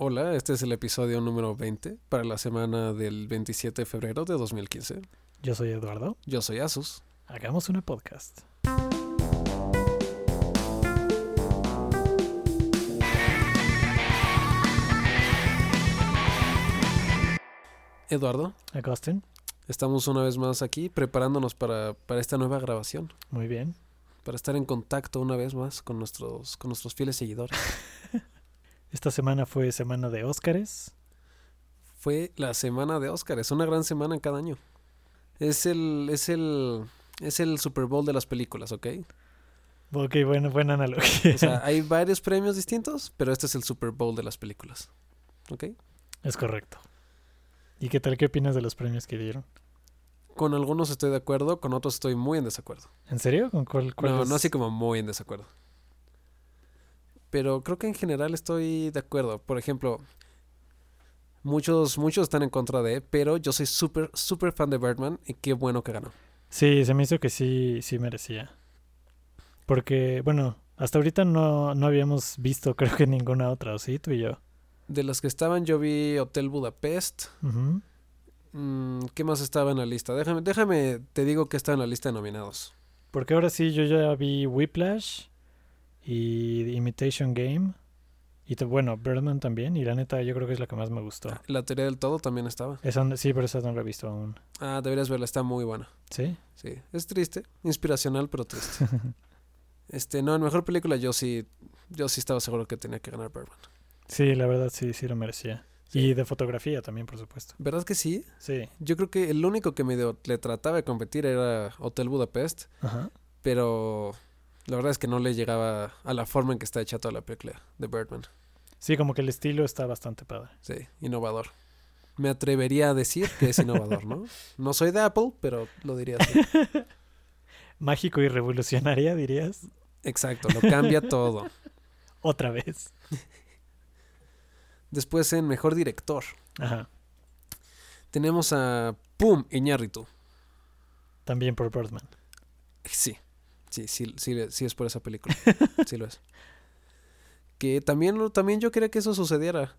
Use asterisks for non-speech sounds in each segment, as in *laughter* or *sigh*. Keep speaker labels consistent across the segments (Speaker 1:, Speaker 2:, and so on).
Speaker 1: Hola, este es el episodio número 20 para la semana del 27 de febrero de 2015.
Speaker 2: Yo soy Eduardo.
Speaker 1: Yo soy Asus.
Speaker 2: Hagamos una podcast.
Speaker 1: Eduardo,
Speaker 2: Agustin,
Speaker 1: estamos una vez más aquí preparándonos para, para esta nueva grabación,
Speaker 2: muy bien.
Speaker 1: para estar en contacto una vez más con nuestros, con nuestros fieles seguidores. *laughs*
Speaker 2: Esta semana fue semana de Óscares.
Speaker 1: Fue la semana de Oscar, es una gran semana en cada año. Es el, es el, es el Super Bowl de las películas, ¿ok?
Speaker 2: Ok, bueno, buena analogía.
Speaker 1: O sea, *laughs* hay varios premios distintos, pero este es el Super Bowl de las películas, ¿ok?
Speaker 2: es correcto. ¿Y qué tal? ¿Qué opinas de los premios que dieron?
Speaker 1: Con algunos estoy de acuerdo, con otros estoy muy en desacuerdo.
Speaker 2: ¿En serio? ¿Con cuál, cuál
Speaker 1: No,
Speaker 2: es?
Speaker 1: no así como muy en desacuerdo. Pero creo que en general estoy de acuerdo. Por ejemplo, muchos, muchos están en contra de, pero yo soy súper, súper fan de Birdman y qué bueno que ganó.
Speaker 2: Sí, se me hizo que sí, sí merecía. Porque, bueno, hasta ahorita no, no habíamos visto *laughs* creo que ninguna otra, ¿o sí? Tú y yo.
Speaker 1: De las que estaban, yo vi Hotel Budapest. Mm, ¿Qué más estaba en la lista? Déjame, déjame, te digo que está en la lista de nominados.
Speaker 2: Porque ahora sí, yo ya vi Whiplash y The Imitation Game. Y te- bueno, Birdman también. Y la neta, yo creo que es la que más me gustó.
Speaker 1: La teoría del todo también estaba.
Speaker 2: Esa, sí, pero esa no la he visto aún.
Speaker 1: Ah, deberías verla, está muy buena.
Speaker 2: ¿Sí?
Speaker 1: Sí, es triste, inspiracional, pero triste. *laughs* Este, no, en mejor película yo sí, yo sí estaba seguro que tenía que ganar Birdman.
Speaker 2: Sí, la verdad sí, sí lo merecía.
Speaker 1: Sí.
Speaker 2: Y de fotografía también, por supuesto.
Speaker 1: ¿Verdad que sí?
Speaker 2: Sí.
Speaker 1: Yo creo que el único que medio le trataba de competir era Hotel Budapest,
Speaker 2: Ajá.
Speaker 1: pero la verdad es que no le llegaba a la forma en que está hecha toda la película de Birdman.
Speaker 2: Sí, como que el estilo está bastante padre.
Speaker 1: Sí, innovador. Me atrevería a decir que es innovador, ¿no? *laughs* No soy de Apple, pero lo diría así. *laughs*
Speaker 2: Mágico y revolucionaria, dirías.
Speaker 1: Exacto, lo cambia todo. *laughs*
Speaker 2: Otra vez.
Speaker 1: Después en Mejor Director
Speaker 2: Ajá.
Speaker 1: tenemos a Pum Iñárritu.
Speaker 2: También por Birdman.
Speaker 1: Sí, sí, sí, sí, sí es por esa película. *laughs* Sí lo es. Que también, lo- también yo quería que eso sucediera.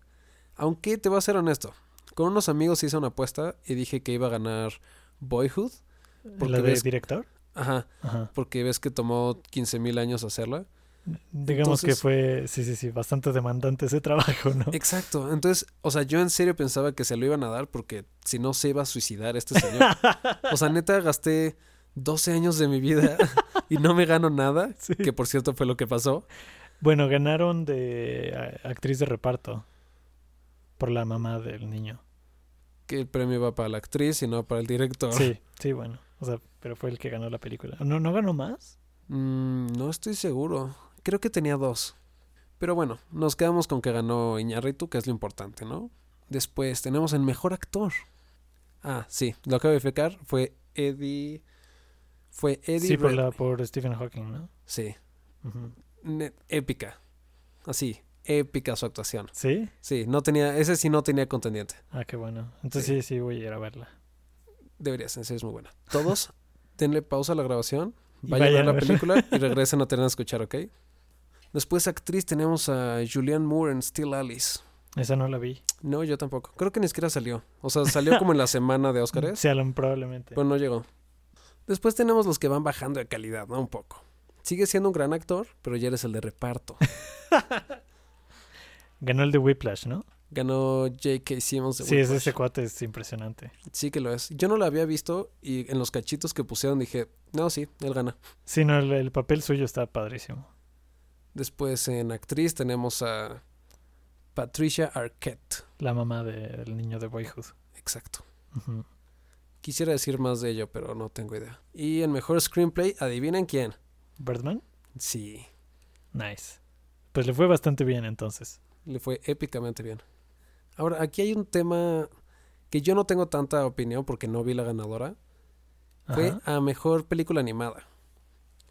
Speaker 1: Aunque te voy a ser honesto. Con unos amigos hice una apuesta y dije que iba a ganar Boyhood. Porque
Speaker 2: ¿La de
Speaker 1: ves-
Speaker 2: director?
Speaker 1: Ajá,
Speaker 2: Ajá.
Speaker 1: porque ves que tomó 15 mil años hacerla.
Speaker 2: Digamos que fue, sí, sí, sí, bastante demandante ese *laughs* trabajo, ¿no?
Speaker 1: Exacto. Entonces, o sea, yo en serio pensaba que se lo iban a dar porque si no se iba a suicidar este señor. *laughs* O sea, neta, gasté 12 años de mi vida *laughs* y no me gano nada.
Speaker 2: Sí.
Speaker 1: Que por cierto fue lo que pasó.
Speaker 2: Bueno, ganaron de actriz de reparto por la mamá del niño.
Speaker 1: Que el premio va para la actriz y no para el director.
Speaker 2: Sí, sí, bueno. O sea, pero fue el que ganó la película. ¿No, no ganó más?
Speaker 1: Mm, no estoy seguro. Creo que tenía dos. Pero bueno, nos quedamos con que ganó Iñárritu, que es lo importante, ¿no? Después tenemos el mejor actor. Ah, sí, lo acabo de verificar. Fue Eddie. Fue Eddie.
Speaker 2: sí, por, la, por Stephen Hawking, ¿no?
Speaker 1: Sí, épica. Así, épica su actuación.
Speaker 2: ¿Sí?
Speaker 1: Sí, no tenía, ese sí no tenía contendiente.
Speaker 2: Ah, qué bueno. Entonces sí, sí, voy a ir a verla.
Speaker 1: Deberías, en serio es muy buena. Todos, *laughs* denle pausa a la grabación, vayan a ver la película y *laughs* regresen a tener a escuchar, ¿ok? Después, actriz, tenemos a Julianne Moore en Still Alice.
Speaker 2: Esa no la vi.
Speaker 1: No, yo tampoco. Creo que ni siquiera salió. O sea, salió como en la *laughs* semana de Óscares,
Speaker 2: Sí, probablemente.
Speaker 1: pero no llegó. Después tenemos los que van bajando de calidad, ¿no? Un poco. Sigue siendo un gran actor, pero ya eres el de reparto. *laughs*
Speaker 2: Ganó el de Whiplash, ¿no?
Speaker 1: Ganó J.K. Simmons de
Speaker 2: Sí,
Speaker 1: Whiplash.
Speaker 2: ese cuate es impresionante.
Speaker 1: Sí que lo es. Yo no lo había visto y en los cachitos que pusieron dije, no, sí, él gana.
Speaker 2: Sí, no, el, el papel suyo está padrísimo.
Speaker 1: Después en actriz tenemos a Patricia Arquette.
Speaker 2: La mamá de- del niño de Boyhood.
Speaker 1: Exacto.
Speaker 2: Ujú.
Speaker 1: Quisiera decir más de ello, pero no tengo idea. Y en mejor screenplay, adivinen quién.
Speaker 2: ¿Birdman?
Speaker 1: Sí,
Speaker 2: Nice. Pues le fue bastante bien entonces.
Speaker 1: le fue épicamente bien. Ahora, aquí hay un tema que yo no tengo tanta opinión porque no vi la ganadora. Fue
Speaker 2: Ajá.
Speaker 1: a mejor película animada.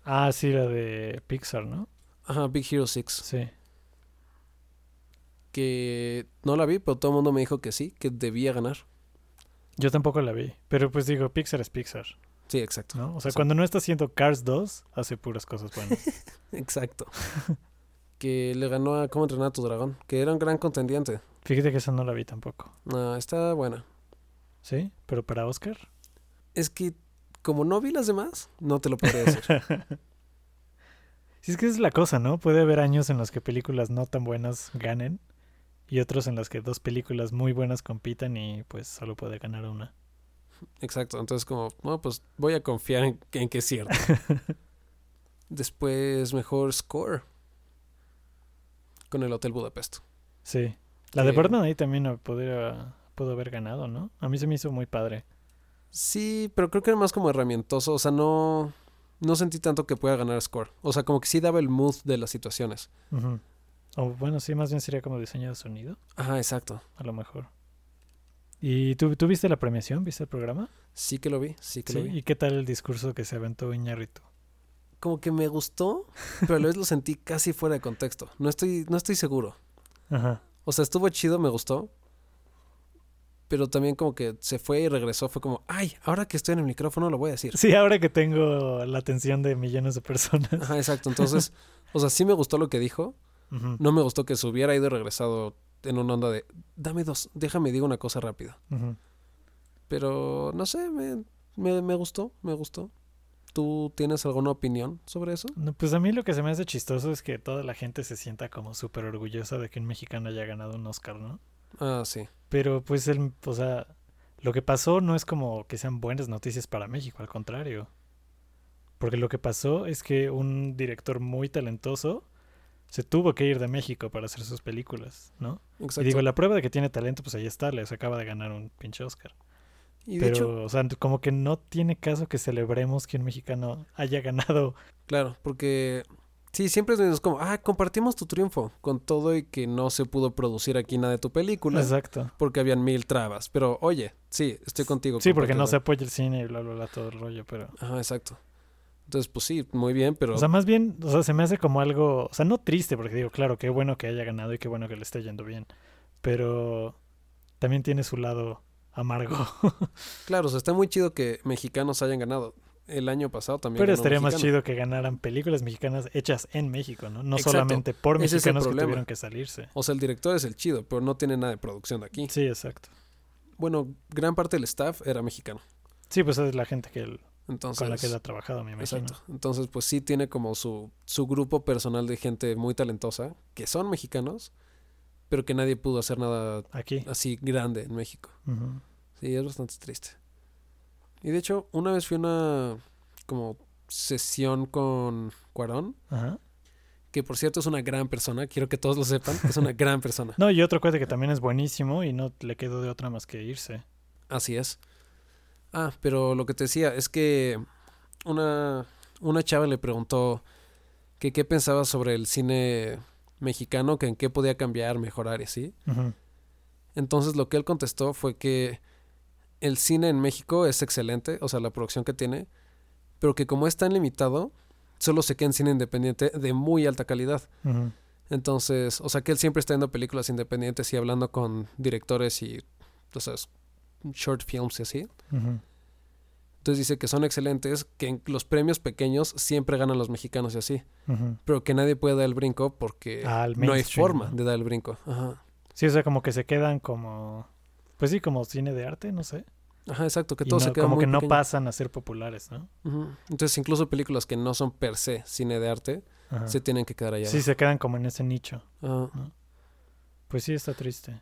Speaker 2: Ah, sí, la de Pixar, ¿no?
Speaker 1: Ajá, Big Hero 6.
Speaker 2: Sí.
Speaker 1: Que no la vi, pero todo el mundo me dijo que sí, que debía ganar.
Speaker 2: Yo tampoco la vi. Pero pues digo, Pixar es Pixar,
Speaker 1: Sí, exacto.
Speaker 2: ¿no? O sea,
Speaker 1: Sí.
Speaker 2: cuando no está haciendo Cars 2, hace puras cosas buenas. *laughs*
Speaker 1: Exacto. *laughs* que le ganó a Cómo entrenar a tu dragón, que era un gran contendiente.
Speaker 2: Fíjate que esa no la vi tampoco.
Speaker 1: No, está buena.
Speaker 2: ¿Sí? ¿Pero para Oscar?
Speaker 1: Es que como no vi las demás, no te lo podría decir. *laughs*
Speaker 2: Sí, es que es la cosa, ¿no? Puede haber años en los que películas no tan buenas ganen y otros en los que dos películas muy buenas compitan y pues solo puede ganar una.
Speaker 1: Exacto, entonces como, no, pues voy a confiar en, en que es cierto. *laughs* Después, mejor score. Con el Hotel Budapest.
Speaker 2: Sí. La de. Birdman ahí también podría, pudo haber ganado, ¿no? A mí se me hizo muy padre.
Speaker 1: Sí, pero creo que era más como herramientoso. O sea, no, no sentí tanto que pueda ganar score. O sea, como que sí daba el mood de las situaciones.
Speaker 2: Ujú. O bueno, sí, más bien sería como diseño de sonido,
Speaker 1: Ajá, exacto.
Speaker 2: a lo mejor. ¿Y tú, tú viste la premiación? ¿Viste el programa?
Speaker 1: Sí que lo vi, sí que
Speaker 2: Sí.
Speaker 1: lo vi.
Speaker 2: ¿Y qué tal el discurso que se aventó Iñárritu?
Speaker 1: Como que me gustó, pero a la vez lo sentí casi fuera de contexto. No estoy, no estoy seguro.
Speaker 2: Ajá.
Speaker 1: O sea, estuvo chido, me gustó. Pero también como que se fue y regresó. Fue como, ay, ahora que estoy en el micrófono lo voy a decir.
Speaker 2: Sí, ahora que tengo la atención de millones de personas.
Speaker 1: Ajá, exacto. Entonces, o sea, sí me gustó lo que dijo. No me gustó que se hubiera ido y regresado en una onda de, dame dos, déjame digo una cosa rápida. Pero, no sé, me, me, me gustó, me gustó. ¿Tú tienes alguna opinión sobre eso?
Speaker 2: No, pues a mí lo que se me hace chistoso es que toda la gente se sienta como súper orgullosa de que un mexicano haya ganado un Oscar, ¿no?
Speaker 1: Ah, sí.
Speaker 2: Pero pues, el, o sea, lo que pasó no es como que sean buenas noticias para México, al contrario. Porque lo que pasó es que un director muy talentoso se tuvo que ir de México para hacer sus películas, ¿no?
Speaker 1: Exacto.
Speaker 2: Y digo, la prueba de que tiene talento, pues ahí está, les acaba de ganar un pinche Oscar.
Speaker 1: Y de
Speaker 2: Pero,
Speaker 1: hecho,
Speaker 2: o sea, como que no tiene caso que celebremos que un mexicano haya ganado.
Speaker 1: claro, porque sí, siempre es como, ah, compartimos tu triunfo con todo y que no se pudo producir aquí nada de tu película
Speaker 2: Exacto.
Speaker 1: porque habían mil trabas. Pero, oye, sí, estoy contigo.
Speaker 2: Sí, porque no se apoya el cine y bla, bla, bla, todo el rollo, pero...
Speaker 1: Ajá, exacto. Entonces, pues sí, muy bien, pero...
Speaker 2: O sea, más bien, o sea, se me hace como algo, o sea, no triste, porque digo, claro, qué bueno que haya ganado y qué bueno que le esté yendo bien, pero también tiene su lado amargo. *laughs*
Speaker 1: Claro, o sea, está muy chido que mexicanos hayan ganado. El año pasado también.
Speaker 2: pero
Speaker 1: ganó
Speaker 2: estaría más chido que ganaran películas mexicanas hechas en México, ¿no? No
Speaker 1: Exacto.
Speaker 2: solamente por mexicanos que tuvieron que salirse.
Speaker 1: O sea, el director es el chido, pero no tiene nada de producción de aquí.
Speaker 2: Sí, exacto.
Speaker 1: Bueno, gran parte del staff era mexicano.
Speaker 2: Sí, pues es la gente que
Speaker 1: Entonces,
Speaker 2: con la que él ha trabajado, me imagino.
Speaker 1: exacto. Entonces, pues sí tiene como su, su grupo personal de gente muy talentosa, que son mexicanos, pero que nadie pudo hacer nada
Speaker 2: Aquí.
Speaker 1: así grande en México. Sí, es bastante triste. Y de hecho, una vez fui a una como sesión con Cuarón,
Speaker 2: Ajá.
Speaker 1: que por cierto es una gran persona, quiero que todos lo sepan, es una *laughs* gran persona.
Speaker 2: No, y otro cuate que también es buenísimo y no le quedó de otra más que irse.
Speaker 1: Así es. Ah, pero lo que te decía es que una, una chava le preguntó que qué pensaba sobre el cine mexicano, que en qué podía cambiar, mejorar y así. Entonces lo que él contestó fue que el cine en México es excelente, o sea, la producción que tiene, pero que como es tan limitado, solo se queda en cine independiente de muy alta calidad. Entonces, o sea, que él siempre está viendo películas independientes y hablando con directores y, o sea, short films y así. Entonces dice que son excelentes, que en los premios pequeños siempre ganan los mexicanos y así, pero que nadie puede dar el brinco porque
Speaker 2: Al
Speaker 1: no hay forma de dar el brinco. Ajá.
Speaker 2: Sí, o sea, como que se quedan como... Pues sí, como cine de arte, no sé.
Speaker 1: Ajá, exacto, que todo
Speaker 2: no-
Speaker 1: se queda
Speaker 2: como
Speaker 1: muy
Speaker 2: que no pasan a ser populares, ¿no?
Speaker 1: Entonces incluso películas que no son per se cine de arte
Speaker 2: Ajá.
Speaker 1: se tienen que quedar allá.
Speaker 2: Sí, se quedan como en ese nicho. Pues sí, está triste.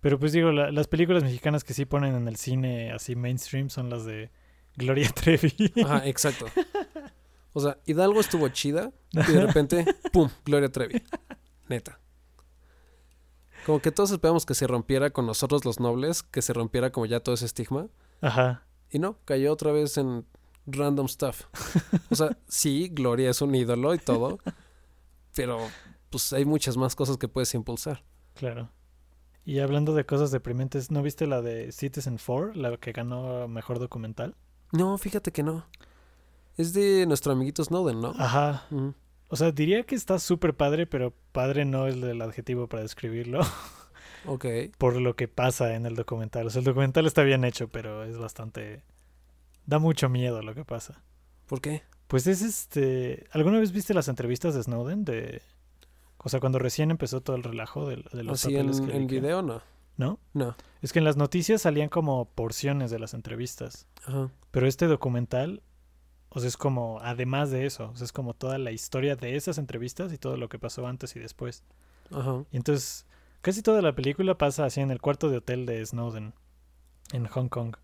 Speaker 2: Pero pues digo, la- las películas mexicanas que sí ponen en el cine así mainstream son las de Gloria *laughs* Trevi.
Speaker 1: Ajá, exacto. O sea, Hidalgo estuvo chida y de repente, *laughs* ¡pum! Gloria Trevi. Neta. Como que todos esperamos que se rompiera con nosotros los nobles, que se rompiera como ya todo ese estigma.
Speaker 2: Ajá.
Speaker 1: Y no, cayó otra vez en random stuff. O sea, sí, Gloria es un ídolo y todo, pero pues hay muchas más cosas que puedes impulsar.
Speaker 2: Claro. Y hablando de cosas deprimentes, ¿no viste la de Citizen 4, la que ganó mejor documental?
Speaker 1: No, fíjate que no. Es de nuestro amiguito Snowden, ¿no?
Speaker 2: Ajá. O sea, diría que está súper padre, pero padre no es el adjetivo para describirlo, *laughs*
Speaker 1: Ok.
Speaker 2: por lo que pasa en el documental. O sea, el documental está bien hecho, pero es bastante... Da mucho miedo lo que pasa.
Speaker 1: ¿Por qué?
Speaker 2: Pues es este... ¿Alguna vez viste las entrevistas de Snowden? De... O sea, cuando recién empezó todo el relajo de, de los
Speaker 1: Así en,
Speaker 2: papeles que
Speaker 1: en video, no.
Speaker 2: ¿No?
Speaker 1: No.
Speaker 2: Es que en las noticias salían como porciones de las entrevistas.
Speaker 1: Ajá.
Speaker 2: Pero este documental, o sea, es como, además de eso, o sea, es como toda la historia de esas entrevistas y todo lo que pasó antes y después.
Speaker 1: Ajá.
Speaker 2: Y entonces, casi toda la película pasa así en el cuarto de hotel de Snowden, en Hong Kong.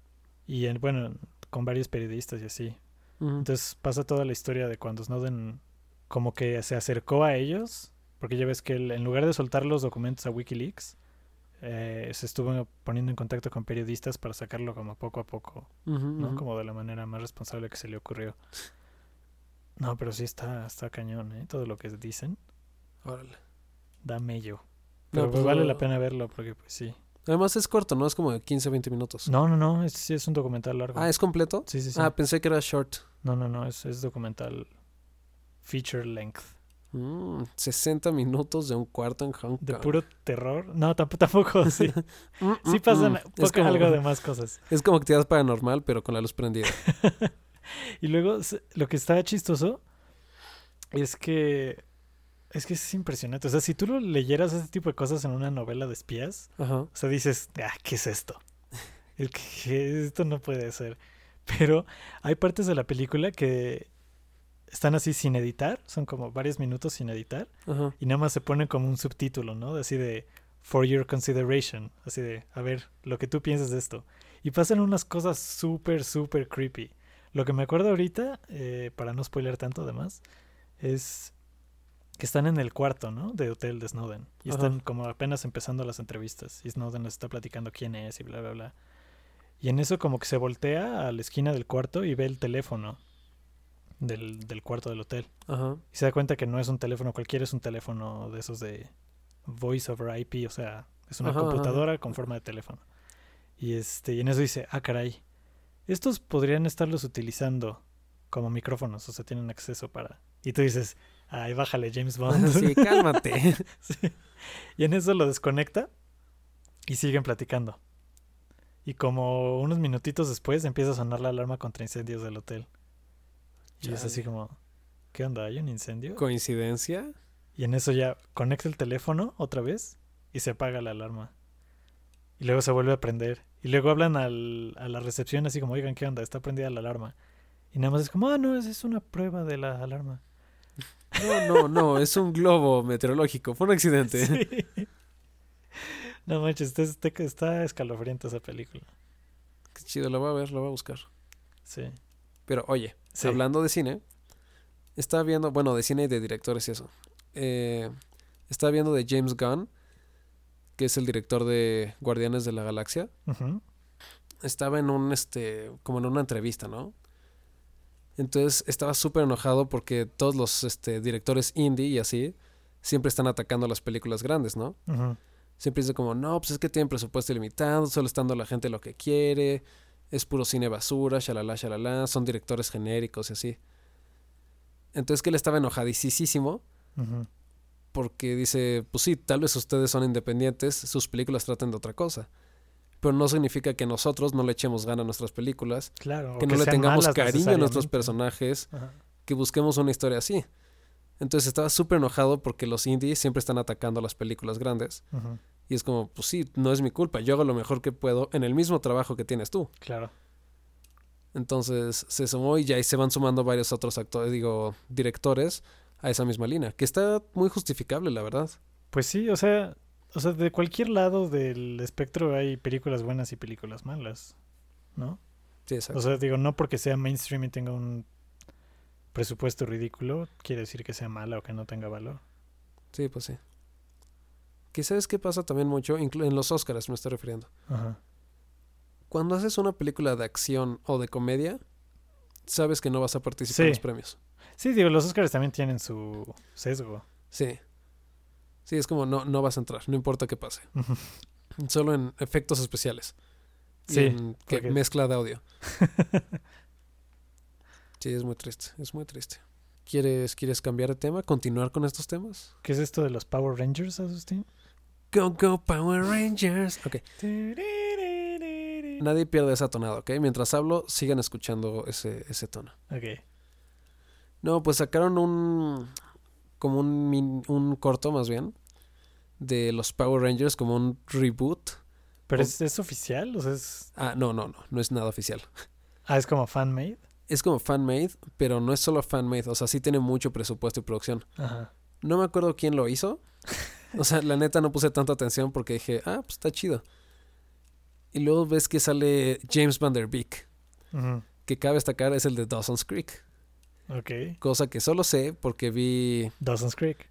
Speaker 2: Y en, bueno, con varios periodistas y así. Entonces pasa toda la historia de cuando Snowden como que se acercó a ellos, porque ya ves que él, en lugar de soltar los documentos a Wikileaks, eh, se estuvo poniendo en contacto con periodistas para sacarlo como poco a poco, ¿no? Como de la manera más responsable que se le ocurrió. No, pero sí está, está cañón, ¿eh? Todo lo que dicen
Speaker 1: Órale.
Speaker 2: da mello.
Speaker 1: No,
Speaker 2: Pero
Speaker 1: pues,
Speaker 2: vale
Speaker 1: no.
Speaker 2: la pena verlo porque pues sí.
Speaker 1: Además es corto, ¿no? Es como de 15, 20 minutos.
Speaker 2: No, no, no, es, sí es un documental largo.
Speaker 1: Ah, ¿es completo?
Speaker 2: Sí, sí, sí.
Speaker 1: Ah, pensé que era short.
Speaker 2: No, no, no, es, es documental feature length.
Speaker 1: Mm, 60 minutos de un cuarto en Hong Kong.
Speaker 2: De puro terror. No, tampoco, tampoco *laughs* sí.
Speaker 1: Mm,
Speaker 2: Sí
Speaker 1: mm,
Speaker 2: pasan
Speaker 1: mm. como,
Speaker 2: algo de *laughs* más cosas.
Speaker 1: es como actividad paranormal, pero con la luz prendida. *laughs*
Speaker 2: Y luego lo que está chistoso es que es que es impresionante. O sea, si tú lo leyeras ese tipo de cosas en una novela de espías,
Speaker 1: Ajá.
Speaker 2: o sea, dices, ah, ¿qué es esto? El que- que esto no puede ser. Pero hay partes de la película que están así sin editar, son como varios minutos sin editar,
Speaker 1: Ajá.
Speaker 2: y nada más se pone como un subtítulo, ¿no? Así de for your consideration, así de a ver lo que tú piensas de esto. Y pasan unas cosas súper, súper creepy. Lo que me acuerdo ahorita, eh, para no spoiler tanto además, es que están en el cuarto, ¿no? De hotel de Snowden. Y
Speaker 1: Ajá.
Speaker 2: están como apenas empezando las entrevistas. Y Snowden les está platicando quién es y bla, bla, bla. Y en eso como que se voltea a la esquina del cuarto y ve el teléfono del, del cuarto del hotel.
Speaker 1: Ajá.
Speaker 2: Y se da cuenta que no es un teléfono cualquiera, es un teléfono de esos de voice over IP, o sea, es una
Speaker 1: Ajá, ajá.
Speaker 2: computadora con forma de teléfono. Y este, y en eso dice, ah, caray, estos podrían estarlos utilizando como micrófonos, o sea, tienen acceso para. Y tú dices, ay, bájale, James Bond. *laughs*
Speaker 1: Sí, cálmate. *laughs*
Speaker 2: Sí. Y en eso lo desconecta y siguen platicando. Y como unos minutitos después empieza a sonar la alarma contra incendios del hotel. Y es así como, ¿qué onda? ¿Hay un incendio?
Speaker 1: ¿Coincidencia?
Speaker 2: Y en eso ya conecta el teléfono otra vez y se apaga la alarma. Y luego se vuelve a prender. Y luego hablan al, a la recepción así como, oigan, ¿qué onda? Está prendida la alarma. Y nada más es como, ah, no, esa es una prueba de la alarma.
Speaker 1: No, no, no, es un globo meteorológico. Fue un accidente. *laughs*
Speaker 2: Sí. No manches, está, está, escalofriante esa película.
Speaker 1: Qué chido, lo voy a ver, lo voy a buscar.
Speaker 2: Sí.
Speaker 1: Pero oye,
Speaker 2: Sí.
Speaker 1: hablando de cine, estaba viendo, bueno, de cine y de directores y eso. Eh, estaba viendo de James Gunn, que es el director de Guardianes de la Galaxia. Estaba en un, este, como en una entrevista, ¿no? Entonces estaba súper enojado porque todos los este, directores indie y así siempre están atacando las películas grandes, ¿no? Siempre dice como, no, pues es que tienen presupuesto limitado, solo está dando a la gente lo que quiere, es puro cine basura, shalala, shalala, son directores genéricos y así. Entonces que él estaba enojadísimo
Speaker 2: Ujú.
Speaker 1: porque dice, pues sí, tal vez ustedes son independientes, sus películas tratan de otra cosa. Pero no significa que nosotros no le echemos gana a nuestras películas,
Speaker 2: Claro.
Speaker 1: que no le tengamos cariño a nuestros personajes, que busquemos una historia así. Entonces estaba súper enojado porque los indies siempre están atacando a las películas grandes.
Speaker 2: Ujú.
Speaker 1: Y es como, pues sí, no es mi culpa, yo hago lo mejor que puedo en el mismo trabajo que tienes tú.
Speaker 2: Claro.
Speaker 1: Entonces se sumó y ya ahí se van sumando varios otros actores, digo, directores a esa misma línea, que está muy justificable, la verdad.
Speaker 2: Pues sí, o sea, o sea, de cualquier lado del espectro hay películas buenas y películas malas, ¿no?
Speaker 1: Sí, exacto.
Speaker 2: O sea, digo, no porque sea mainstream y tenga un presupuesto ridículo, quiere decir que sea mala o que no tenga valor.
Speaker 1: sí, pues sí. Que sabes qué pasa también mucho, en los Oscars me estoy refiriendo.
Speaker 2: Ajá.
Speaker 1: Cuando haces una película de acción o de comedia, sabes que no vas a participar en los premios.
Speaker 2: Sí, digo, los Oscars también tienen su sesgo.
Speaker 1: Sí. Sí, es como no, no vas a entrar, no importa qué pase. Solo en efectos especiales. Y
Speaker 2: Sí,
Speaker 1: en que
Speaker 2: porque-
Speaker 1: mezcla de audio. *laughs* Sí, es muy triste, es muy triste. ¿Quieres, ¿Quieres cambiar de tema? ¿Continuar con estos temas?
Speaker 2: ¿Qué es esto de los Power Rangers, Asustín?
Speaker 1: Go, go, Power Rangers. Ok, nadie pierde esa tonada, ¿ok? Mientras hablo, sigan escuchando ese, ese tono.
Speaker 2: Ok.
Speaker 1: No, pues sacaron un... como un, min- un corto más bien de los Power Rangers, como un reboot.
Speaker 2: ¿Pero
Speaker 1: O-
Speaker 2: es, es oficial? O sea, es...
Speaker 1: Ah, no, no, no, no es nada oficial. *laughs*
Speaker 2: Ah, es como fan-made.
Speaker 1: Es como fan-made, pero no es solo fan-made, o sea, sí tiene mucho presupuesto y producción.
Speaker 2: Ajá.
Speaker 1: No me acuerdo quién lo hizo. O sea, la neta no puse tanta atención porque dije, ah, pues está chido. Y luego ves que sale James Van Der Beek, que cabe destacar es el de Dawson's Creek.
Speaker 2: Ok.
Speaker 1: Cosa que solo sé porque vi...
Speaker 2: Dawson's Creek.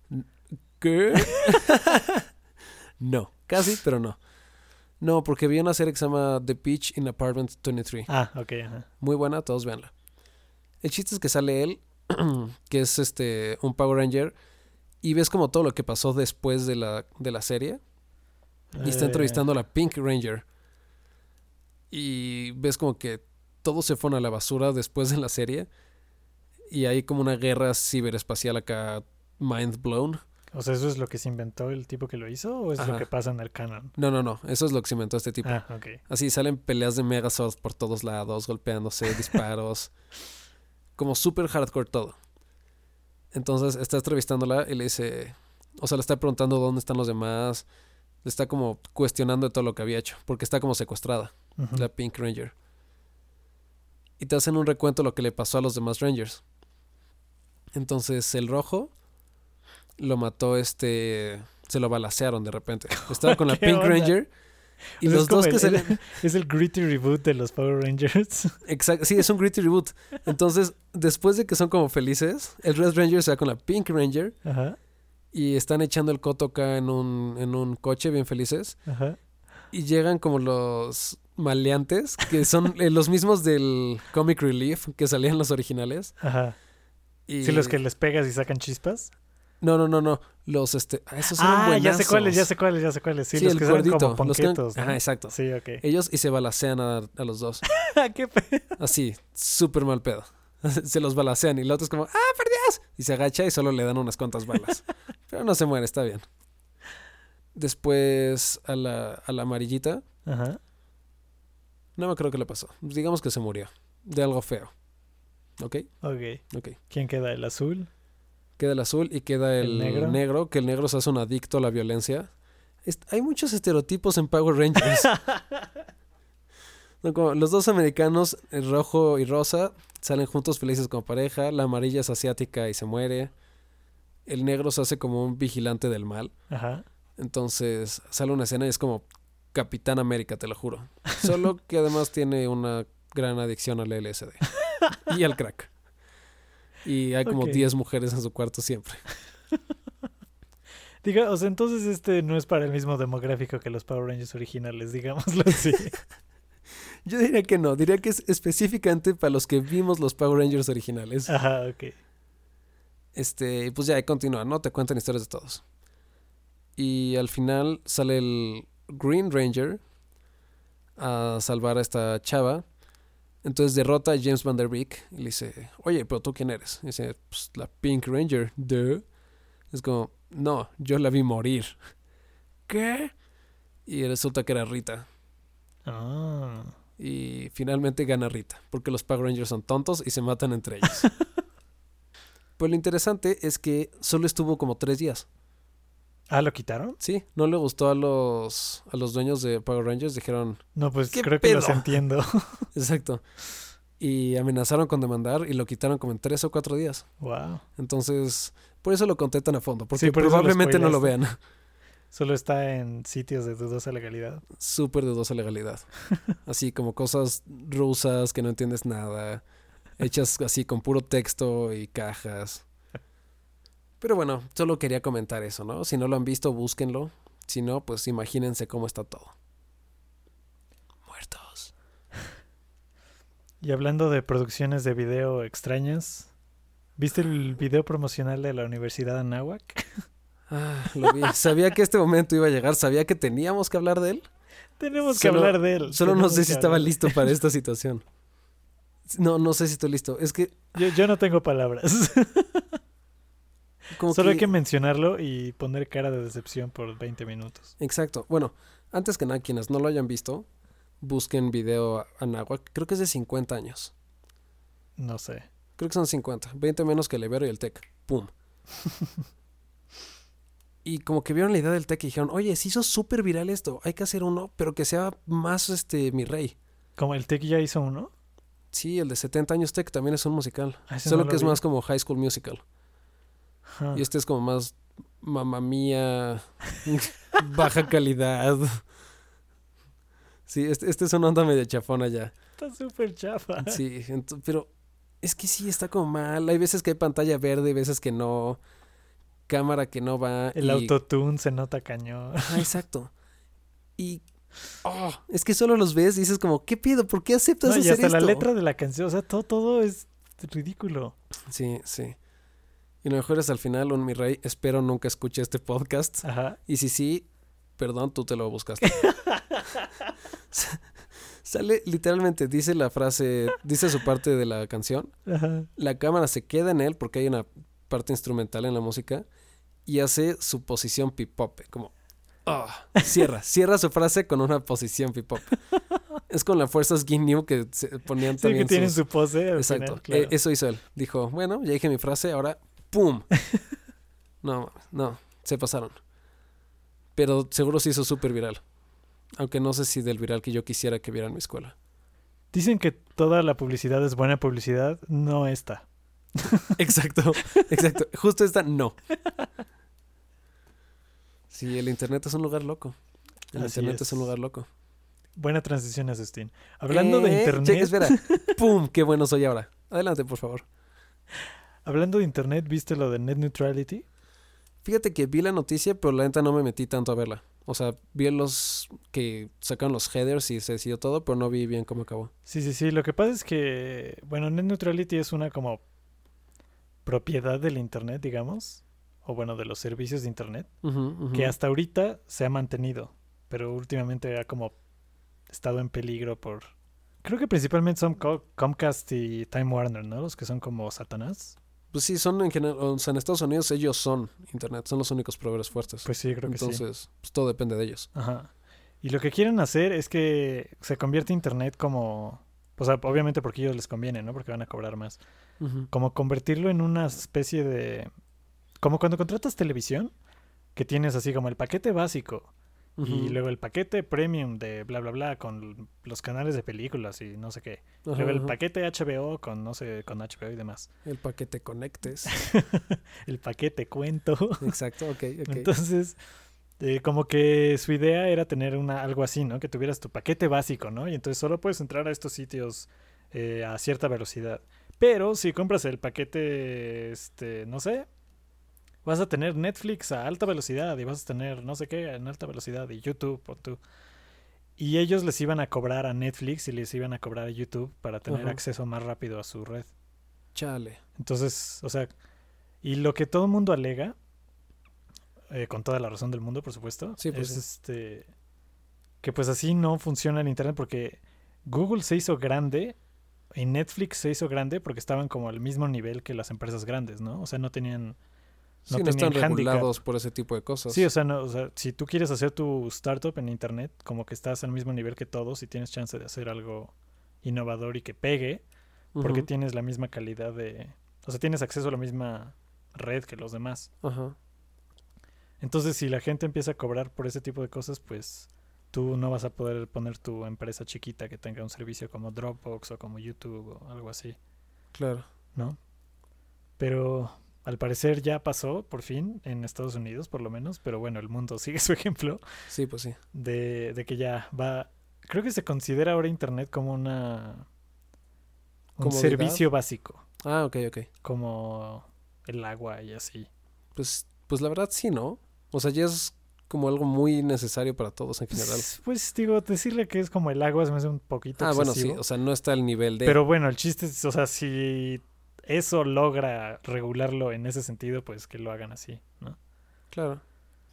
Speaker 1: ¿Qué? *laughs* *laughs* no, casi, pero no. No, porque vi una serie que se llama The Beach in Apartment 23.
Speaker 2: Ah, ok.
Speaker 1: Muy buena, todos véanla. El chiste es que sale él, *clears throat* que es este un Power Ranger, y ves como todo lo que pasó después de la, de la serie. Y está
Speaker 2: Eh,
Speaker 1: entrevistando a la Pink Ranger. Y ves como que todos se fueron a la basura después de la serie. Y hay como una guerra ciberespacial acá, mind blown.
Speaker 2: O sea, ¿eso es lo que se inventó el tipo que lo hizo o es lo que pasa en el canon?
Speaker 1: No, no, no. Eso es lo que se inventó este tipo.
Speaker 2: Ah, ok.
Speaker 1: Así salen peleas de Megazord por todos lados, golpeándose, disparos. *laughs* como súper hardcore todo. Entonces está entrevistándola y le dice. O sea, le está preguntando dónde están los demás. Le está como cuestionando de todo lo que había hecho. Porque está como secuestrada, la Pink Ranger. Y te hacen un recuento de lo que le pasó a los demás Rangers. Entonces el rojo lo mató este. Se lo balacearon de repente. *laughs* Estaba con la
Speaker 2: ¿Qué
Speaker 1: Pink
Speaker 2: onda?
Speaker 1: Ranger. Y
Speaker 2: O sea,
Speaker 1: los dos que
Speaker 2: el- *laughs* Es el gritty reboot de los Power Rangers. *laughs*
Speaker 1: Exacto, sí, es un gritty reboot. Entonces, después de que son como felices, el Red Ranger se va con la Pink Ranger
Speaker 2: Ajá,
Speaker 1: y están echando el coto acá en un, en un coche bien felices.
Speaker 2: ajá.
Speaker 1: Y llegan como los maleantes, que son *laughs* eh, los mismos del Comic Relief que salían los originales.
Speaker 2: Ajá.
Speaker 1: Y...
Speaker 2: Sí, los que les pegas y sacan chispas.
Speaker 1: No, no, no, no. Los, este... ah, esos eran
Speaker 2: Ah, ya sé cuáles, ya sé cuáles, ya sé cuáles. Sí,
Speaker 1: Sí,
Speaker 2: los
Speaker 1: el
Speaker 2: que
Speaker 1: gordito.
Speaker 2: como
Speaker 1: los que
Speaker 2: ponquetos.
Speaker 1: Ajá, exacto.
Speaker 2: Sí, ok.
Speaker 1: Ellos y se balacean a, a los dos. *laughs*
Speaker 2: ¿Qué pe- *laughs*
Speaker 1: Así, súper mal pedo. *laughs* se los balacean y el otro es como, ¡ah, por Dios! Y se agacha y solo le dan unas cuantas balas. Pero no se muere, está bien. Después a la, a la amarillita,
Speaker 2: Ajá.
Speaker 1: no me creo que le pasó. Digamos que se murió. De algo feo. ¿Ok?
Speaker 2: Ok.
Speaker 1: Ok.
Speaker 2: ¿Quién queda? ¿El azul?
Speaker 1: Queda el azul y queda el,
Speaker 2: ¿El negro?
Speaker 1: que el negro se hace un adicto a la violencia. Es- hay muchos estereotipos en Power Rangers. *laughs* No, como los dos americanos, el rojo y rosa, salen juntos felices como pareja. La amarilla es asiática y se muere. El negro se hace como un vigilante del mal.
Speaker 2: Ajá.
Speaker 1: Entonces sale una escena y es como Capitán América, te lo juro. Solo que además tiene una gran adicción al LSD *laughs* y al crack. Y hay como
Speaker 2: Ok.
Speaker 1: 10 mujeres en su cuarto siempre. *laughs*
Speaker 2: Diga, o sea, entonces este no es para el mismo demográfico que los Power Rangers originales, digámoslo así. *laughs*
Speaker 1: Yo diría que no, diría que es específicamente para los que vimos los Power Rangers originales.
Speaker 2: Ajá, ok.
Speaker 1: Este, y pues ya, ahí continúa, ¿no? Te cuentan historias de todos. Y al final sale el Green Ranger a salvar a esta chava. Entonces derrota a James Van Der Beek y le dice, oye, pero tú quién eres? Y dice, pues la Pink Ranger, duh. Es como, no, yo la vi morir. ¿Qué? Y resulta que era Rita.
Speaker 2: Ah.
Speaker 1: Y finalmente gana Rita, porque los Power Rangers son tontos y se matan entre ellos. *laughs* pues lo interesante es que solo estuvo como tres días.
Speaker 2: Ah, ¿lo quitaron?
Speaker 1: Sí, no le gustó a los, a los dueños de Power Rangers, dijeron,
Speaker 2: No, pues
Speaker 1: ¿Qué
Speaker 2: creo que los
Speaker 1: pedo? *laughs*
Speaker 2: entiendo.
Speaker 1: exacto. Y amenazaron con demandar y lo quitaron como en tres o cuatro días.
Speaker 2: wow.
Speaker 1: Entonces, por eso lo conté tan a fondo, porque
Speaker 2: Sí, por eso lo
Speaker 1: probablemente no lo vean.
Speaker 2: Solo está en sitios de dudosa legalidad.
Speaker 1: Súper dudosa legalidad. *laughs* Así como cosas rusas que no entiendes nada, hechas así con puro texto y cajas. Pero bueno, solo quería comentar eso, ¿no? Si no lo han visto, búsquenlo. Si no, pues imagínense cómo está todo. Muertos.
Speaker 2: Y hablando de producciones de video extrañas, ¿viste el video promocional de la Universidad de Anáhuac?
Speaker 1: Ah, lo vi. Sabía que este momento iba a llegar, sabía que teníamos que hablar de él.
Speaker 2: Tenemos que
Speaker 1: Solo-
Speaker 2: hablar de él.
Speaker 1: Solo no sé si estaba
Speaker 2: hablar.
Speaker 1: listo para esta situación. No, no sé si estoy listo. Es que
Speaker 2: Yo, yo no tengo palabras. *laughs*
Speaker 1: como
Speaker 2: Solo hay que mencionarlo y poner cara de decepción por 20 minutos.
Speaker 1: Exacto. Bueno, antes que nada, quienes no lo hayan visto, busquen video Anáhuac. Creo que es de 50 años.
Speaker 2: No sé.
Speaker 1: Creo que son 50. 20 menos que el Ibero y el Tec. ¡Pum! *laughs* Y como que vieron la idea del tech y dijeron, oye, se hizo súper viral esto, hay que hacer uno, pero que sea más este mi rey.
Speaker 2: Como el Tech ya hizo uno.
Speaker 1: Sí, el de 70 años tech también es un musical.
Speaker 2: Ah,
Speaker 1: Solo
Speaker 2: no
Speaker 1: que es más como High School Musical. Y este es como más mamá mía, *laughs* baja calidad. Sí, este, este es una onda medio chafona ya.
Speaker 2: Está súper chafa.
Speaker 1: Sí, pero es que sí, está como mal. Hay veces que hay pantalla verde, hay veces que no. Cámara que no va.
Speaker 2: El
Speaker 1: y-
Speaker 2: autotune se nota cañón.
Speaker 1: Ajá, *laughs* exacto. Y. oh, es que solo los ves y dices como, ¿qué pido? ¿Por qué aceptas
Speaker 2: No, y
Speaker 1: hacer
Speaker 2: hasta la letra de la canción, o sea, todo, todo es ridículo.
Speaker 1: Sí, sí. Y lo mejor es al final, un mi rey, espero nunca escuche este podcast.
Speaker 2: Ajá.
Speaker 1: Y si sí, perdón, tú te lo buscaste. Sa- *laughs* Sale literalmente, dice la frase, dice su parte de la canción.
Speaker 2: Ajá.
Speaker 1: La cámara se queda en él porque hay una parte instrumental en la música y hace su posición pipope, como ah, cierra, cierra su frase con una posición pipope. *laughs* Es con las fuerzas Ginyu que se ponían
Speaker 2: Sí,
Speaker 1: también
Speaker 2: que tienen su pose.
Speaker 1: Exacto.
Speaker 2: final, claro.
Speaker 1: Eh, eso hizo él. Dijo, bueno, ya dije mi frase, ahora ¡pum! *laughs* no, no, se pasaron. Pero seguro se hizo súper viral. Aunque no sé si del viral que yo quisiera que viera en mi escuela.
Speaker 2: Dicen que toda la publicidad es buena publicidad, no esta. *laughs*
Speaker 1: Exacto, exacto. Justo esta, no. Sí, el internet es un lugar loco. El
Speaker 2: Así
Speaker 1: internet es.
Speaker 2: es.
Speaker 1: un lugar loco.
Speaker 2: Buena transición, Asustín. Hablando de
Speaker 1: Eh,
Speaker 2: internet,
Speaker 1: espera. *laughs* ¡Pum! ¡Qué bueno soy ahora! Adelante, por favor.
Speaker 2: Hablando de internet, ¿viste lo de net neutrality?
Speaker 1: Fíjate que vi la noticia, pero la neta no me metí tanto a verla. O sea, vi los que sacaron los headers y se decidió todo, pero no vi bien cómo acabó.
Speaker 2: Sí, sí, sí. Lo que pasa es que, bueno, net neutrality es una como propiedad del internet, digamos, o bueno, de los servicios de internet, que hasta ahorita se ha mantenido, pero últimamente ha como estado en peligro por... Creo que principalmente son Co- Comcast y Time Warner, ¿no? Los que son como Satanás.
Speaker 1: Pues sí, son en general, o sea, en Estados Unidos ellos son internet, son los únicos proveedores fuertes.
Speaker 2: Pues sí, creo que sí.
Speaker 1: Entonces, pues todo depende de ellos.
Speaker 2: Ajá. Y lo que quieren hacer es que se convierte Internet como... O sea, obviamente porque ellos les conviene, ¿no? Porque van a cobrar más. Como convertirlo en una especie de... Como cuando contratas televisión, que tienes así como el paquete básico y luego el paquete premium de bla, bla, bla con los canales de películas y no sé qué. Luego el paquete HBO con, no sé, con HBO y demás.
Speaker 1: El paquete conectes. *laughs*
Speaker 2: el paquete cuento.
Speaker 1: Exacto, ok, ok.
Speaker 2: Entonces, eh, como que su idea era tener una, algo así, ¿no? Que tuvieras tu paquete básico, ¿no? Y entonces solo puedes entrar a estos sitios eh, a cierta velocidad. Pero si compras el paquete, este, no sé, vas a tener Netflix a alta velocidad y vas a tener no sé qué en alta velocidad y YouTube o tú. Y ellos les iban a cobrar a Netflix y les iban a cobrar a YouTube para tener acceso más rápido a su red.
Speaker 1: Chale.
Speaker 2: Entonces, o sea, y lo que todo el mundo alega, eh, con toda la razón del mundo, por supuesto,
Speaker 1: Sí, pues
Speaker 2: es
Speaker 1: sí.
Speaker 2: este que pues así no funciona el internet porque Google se hizo grande y Netflix se hizo grande porque estaban como al mismo nivel que las empresas grandes, ¿no? O sea, no tenían
Speaker 1: Sí,
Speaker 2: No
Speaker 1: no, están
Speaker 2: handicap.
Speaker 1: regulados por ese tipo de cosas.
Speaker 2: Sí, o sea, no, o sea, si tú quieres hacer tu startup en internet, como que estás al mismo nivel que todos y tienes chance de hacer algo innovador y que pegue, porque tienes la misma calidad de, o sea, tienes acceso a la misma red que los demás.
Speaker 1: Ajá.
Speaker 2: Entonces, si la gente empieza a cobrar por ese tipo de cosas, pues tú no vas a poder poner tu empresa chiquita que tenga un servicio como Dropbox o como YouTube o algo así,
Speaker 1: Claro.
Speaker 2: ¿no? Pero al parecer ya pasó, por fin, en Estados Unidos por lo menos, pero bueno, el mundo *laughs* sigue su ejemplo
Speaker 1: Sí, pues sí.
Speaker 2: de, de que ya va... Creo que se considera ahora Internet como una... Un
Speaker 1: Comodidad.
Speaker 2: servicio básico,
Speaker 1: Ah, ok, ok.
Speaker 2: como el agua y así.
Speaker 1: Pues, pues la verdad sí, ¿no? O sea, ya es como algo muy necesario para todos en general.
Speaker 2: Pues, pues, digo, decirle que es como el agua se me hace un poquito
Speaker 1: Ah, bueno, sí. O sea, no está al nivel de...
Speaker 2: Pero bueno, el chiste es, o sea, si eso logra regularlo en ese sentido, pues que lo hagan así, ¿no?
Speaker 1: Claro.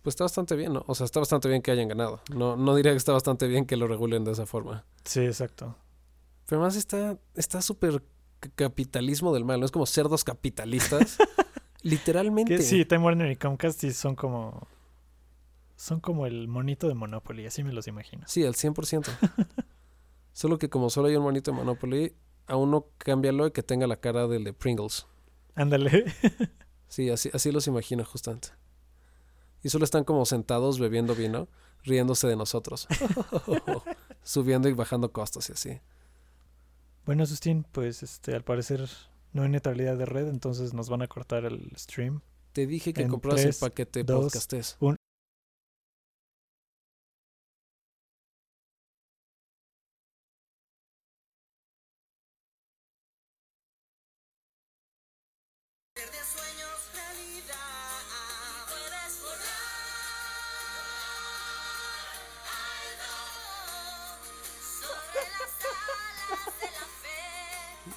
Speaker 1: Pues está bastante bien, ¿no? O sea, está bastante bien que hayan ganado. No, no diría que está bastante bien que lo regulen de esa forma.
Speaker 2: Sí, exacto.
Speaker 1: Pero además está está súper capitalismo del mal, ¿no? Es como cerdos capitalistas. *laughs* Literalmente.
Speaker 2: Que sí, Time Warner y Comcast sí son como... Son como el monito de Monopoly, así me los imagino.
Speaker 1: Sí, al 100%. *laughs* solo que como solo hay un monito de Monopoly, a uno cámbialo y que tenga la cara del de Pringles.
Speaker 2: Ándale. *laughs*
Speaker 1: Sí, así, así los imagino justamente. Y solo están como sentados bebiendo vino, riéndose de nosotros. *laughs* Subiendo y bajando costos y así.
Speaker 2: Bueno, Sustín, pues este, al parecer no hay neutralidad de red, entonces nos van a cortar el stream.
Speaker 1: Te dije que
Speaker 2: En
Speaker 1: compraras el paquete
Speaker 2: dos,
Speaker 1: podcastés.
Speaker 2: Un...